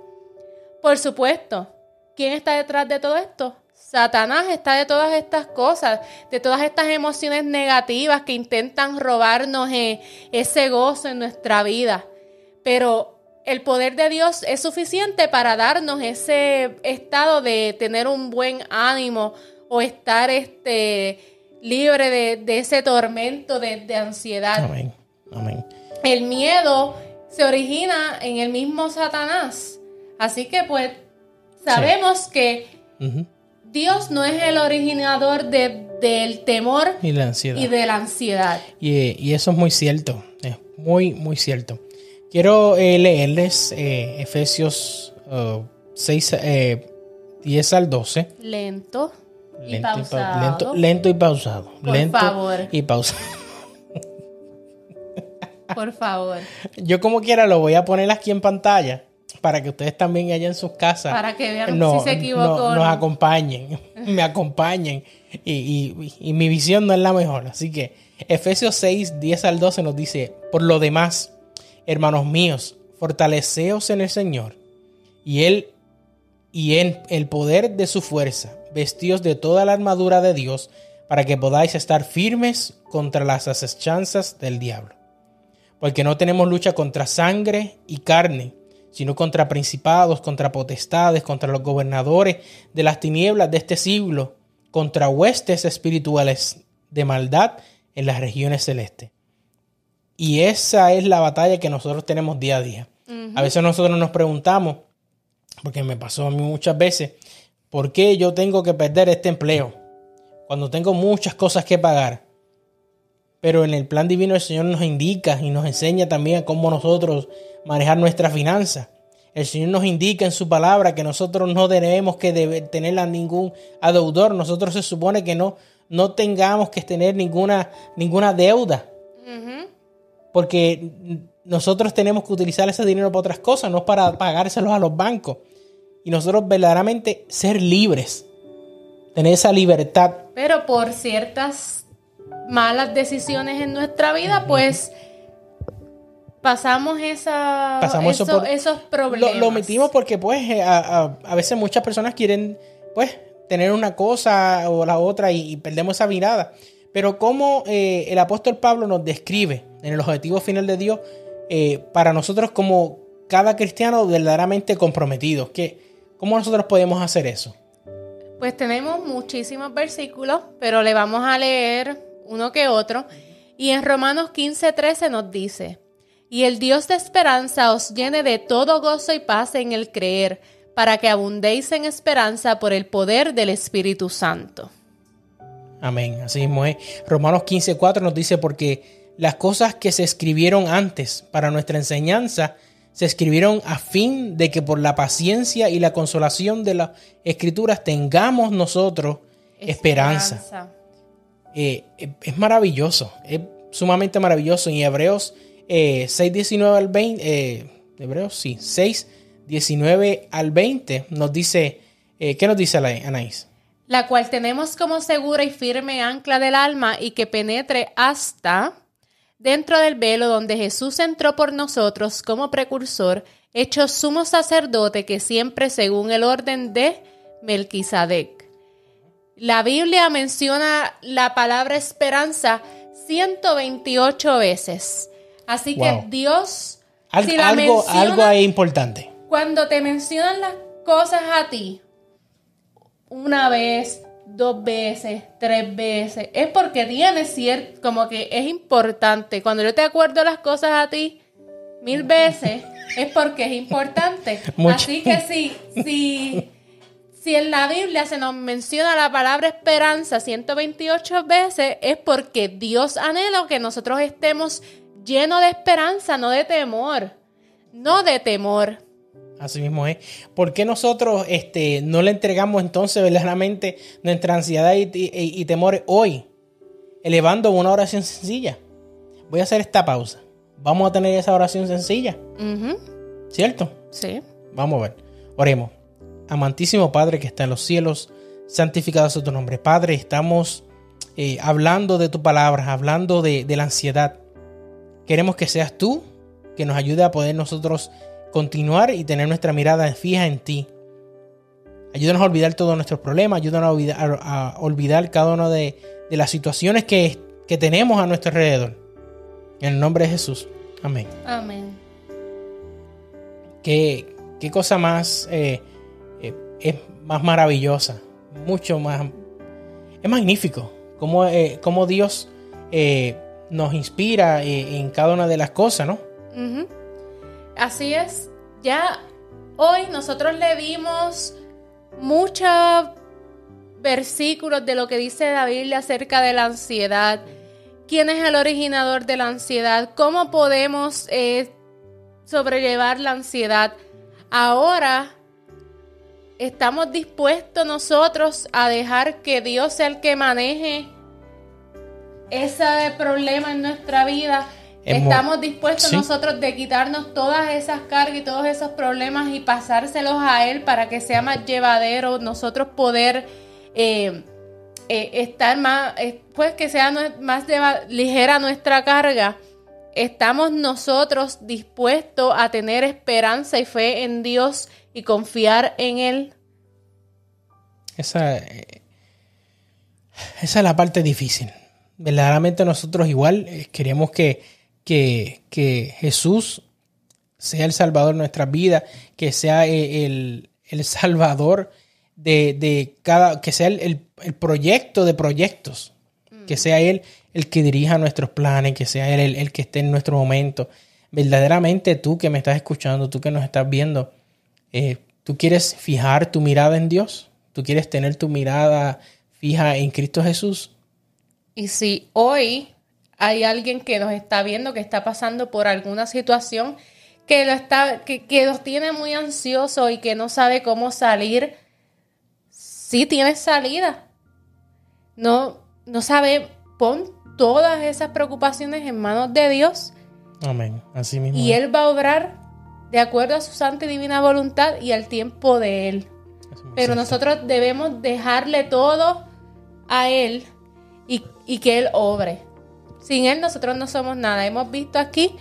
Por supuesto, ¿Quién está detrás de todo esto? Satanás está de todas estas cosas, de todas estas emociones negativas que intentan robarnos eh, ese gozo en nuestra vida. Pero el poder de Dios es suficiente para darnos ese estado de tener un buen ánimo o estar este, libre de, ese tormento de, de ansiedad. Amén. Amén. El miedo se origina en el mismo Satanás. Así que pues Sabemos que Dios no es el originador del temor y, la ansiedad. y de la ansiedad. Y, eso es muy cierto, es muy, muy cierto. Quiero eh, leerles eh, Efesios 6, uh, 10 al 12. Lento. Y Lento y, pa- pausado. lento, lento y pausado. Por lento favor. y pausado. (laughs) Por favor. Yo como quiera lo voy a poner aquí en pantalla para que ustedes también allá en sus casas Para que vean si se equivocó no- nos no. acompañen, (laughs) me acompañen y, y- y mi visión no es la mejor. Así que Efesios 6, 10 al 12 nos dice, por lo demás, hermanos míos, fortaleceos en el Señor y Él y en el poder de su fuerza, vestidos de toda la armadura de Dios, para que podáis estar firmes contra las asechanzas del diablo. Porque no tenemos lucha contra sangre y carne, sino contra principados, contra potestades, contra los gobernadores de las tinieblas de este siglo, contra huestes espirituales de maldad en las regiones celestes. Y esa es la batalla que nosotros tenemos día a día. A veces nosotros nos preguntamos, porque me pasó a mí muchas veces, ¿por qué yo tengo que perder este empleo? Cuando tengo muchas cosas que pagar. Pero en el plan divino el Señor nos indica y nos enseña también cómo nosotros manejar nuestras finanzas. El Señor nos indica en su palabra que nosotros no debemos que tener a ningún adeudor. Nosotros se supone que no, no tengamos que tener ninguna, ninguna deuda. Porque nosotros tenemos que utilizar ese dinero para otras cosas, no para pagárselos a los bancos. Y nosotros verdaderamente ser libres. Tener esa libertad. Pero por ciertas malas decisiones en nuestra vida, pues pasamos esa, Pasamos eso eso- por- esos Lo, problemas. lo omitimos porque pues eh, a, a- a veces muchas personas quieren pues tener una cosa o la otra y, y perdemos esa mirada. Pero como eh, el apóstol Pablo nos describe en el objetivo final de Dios eh, para nosotros como cada cristiano verdaderamente comprometido, que ¿cómo nosotros podemos hacer eso? Pues tenemos muchísimos versículos, pero le vamos a leer uno que otro. Y en Romanos 15, 13 nos dice, y el Dios de esperanza os llene de todo gozo y paz en el creer, para que abundéis en esperanza por el poder del Espíritu Santo. Amén. Así mismo es. Romanos 15:4 nos dice porque las cosas que se escribieron antes para nuestra enseñanza se escribieron a fin de que por la paciencia y la consolación de las escrituras tengamos nosotros esperanza. Eh, eh, es maravilloso, es sumamente maravilloso. En Hebreos eh, 6, 19 al 20, eh, Hebreos sí, 6, 19 al 20 nos dice, eh, ¿qué nos dice Ana- Anaís? la cual tenemos como segura y firme ancla del alma y que penetre hasta dentro del velo donde Jesús entró por nosotros como precursor, hecho sumo sacerdote que siempre según el orden de Melquisedec. La Biblia menciona la palabra esperanza 128 veces. Así Wow. que Dios, Al- si la algo, menciona- algo ahí importante. cuando te mencionan las cosas a ti, una vez, dos veces, tres veces, es porque tienes cierto, como que es importante. Cuando yo te acuerdo las cosas a ti mil veces, es porque es importante. (laughs) Mucho. Así que si, si, si en la Biblia se nos menciona la palabra esperanza 128 veces, es porque Dios anhela que nosotros estemos llenos de esperanza, no de temor. No de temor. Así mismo es. ¿Por qué nosotros este, no le entregamos entonces verdaderamente nuestra ansiedad y, y- y temores hoy? Elevando una oración sencilla. Voy a hacer esta pausa. Vamos a tener esa oración sencilla. ¿Cierto? Sí. Vamos a ver. Oremos. Amantísimo Padre que está en los cielos, santificado sea tu nombre. Padre, estamos eh, hablando de tu palabra, hablando de, de la ansiedad. Queremos que seas tú que nos ayude a poder nosotros continuar y tener nuestra mirada fija en ti. Ayúdanos a olvidar todos nuestros problemas, ayúdanos a olvidar, a olvidar cada una de, de las situaciones que, que tenemos a nuestro alrededor. En el nombre de Jesús. Amén. Amén. qué, qué cosa más eh, eh, es más maravillosa, mucho más es magnífico cómo, eh, cómo Dios nos inspira eh, en cada una de las cosas, ¿no? Así es. Ya hoy nosotros le dimos muchos versículos de lo que dice la Biblia acerca de la ansiedad. ¿Quién es el originador de la ansiedad? ¿Cómo podemos eh, sobrellevar la ansiedad? Ahora estamos dispuestos nosotros a dejar que Dios sea el que maneje ese problema en nuestra vida. Estamos dispuestos nosotros de quitarnos todas esas cargas y todos esos problemas y pasárselos a Él para que sea más llevadero, nosotros poder eh, eh, estar más, eh, pues que sea más ligera nuestra carga. Estamos nosotros dispuestos a tener esperanza y fe en Dios y confiar en Él. Esa, esa es la parte difícil. Verdaderamente nosotros igual queremos que que, Jesús sea el Salvador de nuestras vidas, que sea e, el, Salvador de, cada, que sea el, proyecto de proyectos, que sea Él el que dirija nuestros planes, que sea Él el, que esté en nuestro momento. Verdaderamente tú que me estás escuchando, tú que nos estás viendo, eh, tú quieres fijar tu mirada en Dios, tú quieres tener tu mirada fija en Cristo Jesús. Y si hoy hay alguien que nos está viendo, que está pasando por alguna situación que lo está, que, que los tiene muy ansioso y que no sabe cómo salir, sí tienes salida. No, no sabe, pon todas esas preocupaciones en manos de Dios. Amén. Así mismo. Y Él va a obrar de acuerdo a su santa y divina voluntad y al tiempo de Él. Pero nosotros debemos dejarle todo a Él y, que Él obre. Sin Él nosotros no somos nada. Hemos visto aquí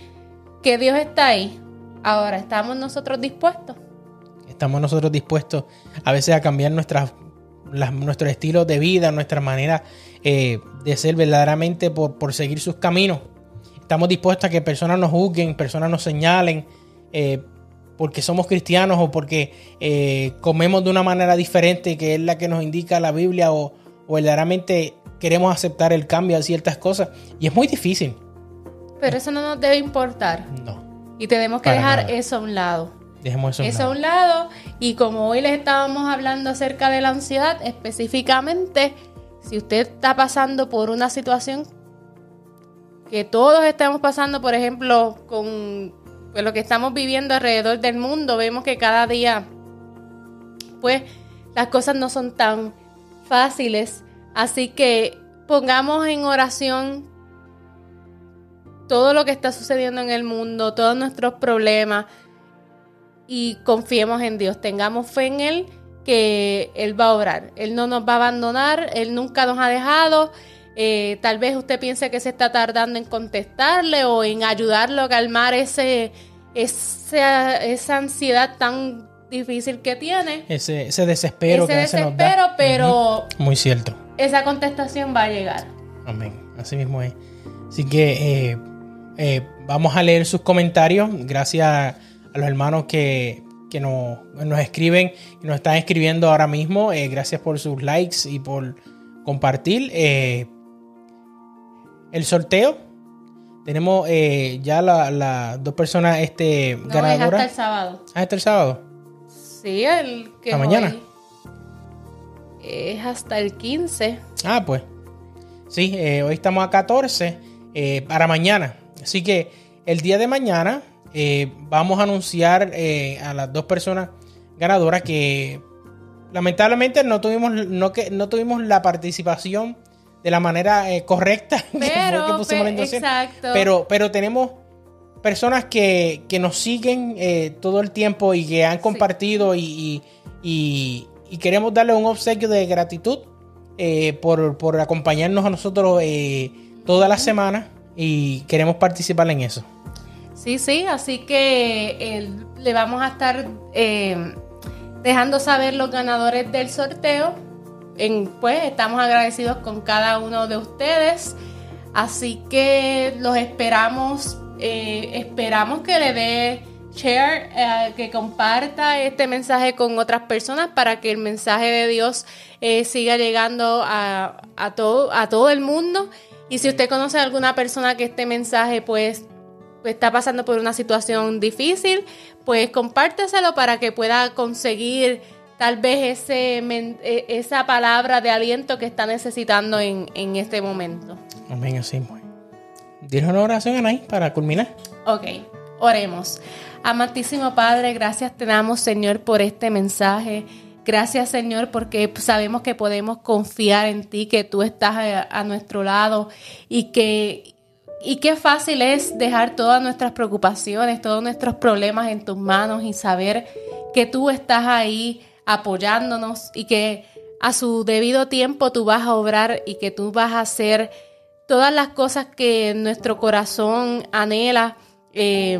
que Dios está ahí. Ahora, ¿estamos nosotros dispuestos? Estamos nosotros dispuestos a veces a cambiar nuestras, nuestro estilo de vida, nuestra manera eh, de ser verdaderamente por, por, seguir sus caminos. Estamos dispuestos a que personas nos juzguen, personas nos señalen, eh, porque somos cristianos o porque eh, comemos de una manera diferente que es la que nos indica la Biblia o verdaderamente queremos aceptar el cambio de ciertas cosas y es muy difícil. Pero eso no nos debe importar. No. Y tenemos que dejar eso a un lado. Dejemos eso, eso a un lado. Y como hoy les estábamos hablando acerca de la ansiedad, específicamente, si usted está pasando por una situación que todos estamos pasando, por ejemplo, con pues, lo que estamos viviendo alrededor del mundo, vemos que cada día, pues, las cosas no son tan fáciles Así que pongamos en oración todo lo que está sucediendo en el mundo, todos nuestros problemas y confiemos en Dios, tengamos fe en Él que Él va a obrar, Él no nos va a abandonar, Él nunca nos ha dejado. Eh, tal vez usted piense que se está tardando en contestarle o en ayudarlo a calmar ese, esa, esa ansiedad tan difícil que tiene. Ese, ese desespero ese desespero, pero... Muy cierto esa contestación va a llegar. Amén. Así mismo es. Así que eh, eh, vamos a leer sus comentarios. Gracias a los hermanos que, nos, escriben y nos están escribiendo ahora mismo. Eh, gracias por sus likes y por compartir. el sorteo. Tenemos ya las dos personas este, ganadoras. hasta el sábado. Ah, hasta el sábado. Sí, el que. mañana es hasta el 15. Ah, pues. Sí, eh, hoy estamos a 14 eh, para mañana. Así que el día de mañana eh, vamos a anunciar a las dos personas ganadoras que lamentablemente no tuvimos, no, que, no tuvimos la participación de la manera correcta (laughs) pero, que, pusimos la exacto. Pero, pero tenemos personas que, nos siguen todo el tiempo y que han compartido y, y queremos darle un obsequio de gratitud eh, por, acompañarnos a nosotros eh, toda la semana y queremos participar en eso. Sí, sí, así que eh, le vamos a estar dejando saber los ganadores del sorteo. Pues estamos agradecidos con cada uno de ustedes. Así que los esperamos, esperamos que le dé share, eh, que comparta este mensaje con otras personas para que el mensaje de Dios eh, siga llegando a, todo, a todo el mundo. Y si usted conoce a alguna persona que este mensaje pues está pasando por una situación difícil, pues compárteselo para que pueda conseguir tal vez ese, e, esa palabra de aliento que está necesitando en, en este momento. Amén, así. Dile una oración, Anaí, para culminar. Ok, oremos. Amantísimo Padre, gracias te damos, Señor, por este mensaje. Gracias Señor porque sabemos que podemos confiar en ti, que tú estás a, nuestro lado y que, y qué fácil es dejar todas nuestras preocupaciones, todos nuestros problemas en tus manos y saber que tú estás ahí apoyándonos y que a su debido tiempo tú vas a obrar y que tú vas a hacer todas las cosas que nuestro corazón anhela. Eh,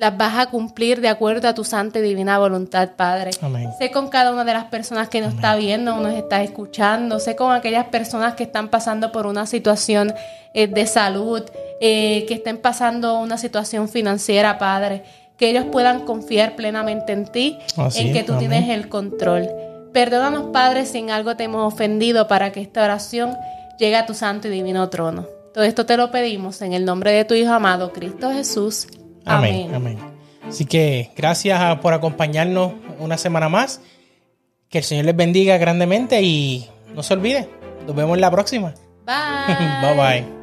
las vas a cumplir de acuerdo a tu santa y divina voluntad, Padre. Sé con cada una de las personas que nos está viendo, nos está escuchando, sé con aquellas personas que están pasando por una situación eh, de salud, eh, que estén pasando una situación financiera, Padre, que ellos puedan confiar plenamente en ti, en que tú tienes el control. Perdónanos, Padre, si en algo te hemos ofendido para que esta oración llegue a tu santo y divino trono. Todo esto te lo pedimos en el nombre de tu Hijo amado, Cristo Jesús. Amén. Amén. Así que gracias por acompañarnos una semana más. Que el Señor les bendiga grandemente y no se olvide. Nos vemos en la próxima. Bye. (laughs) bye bye.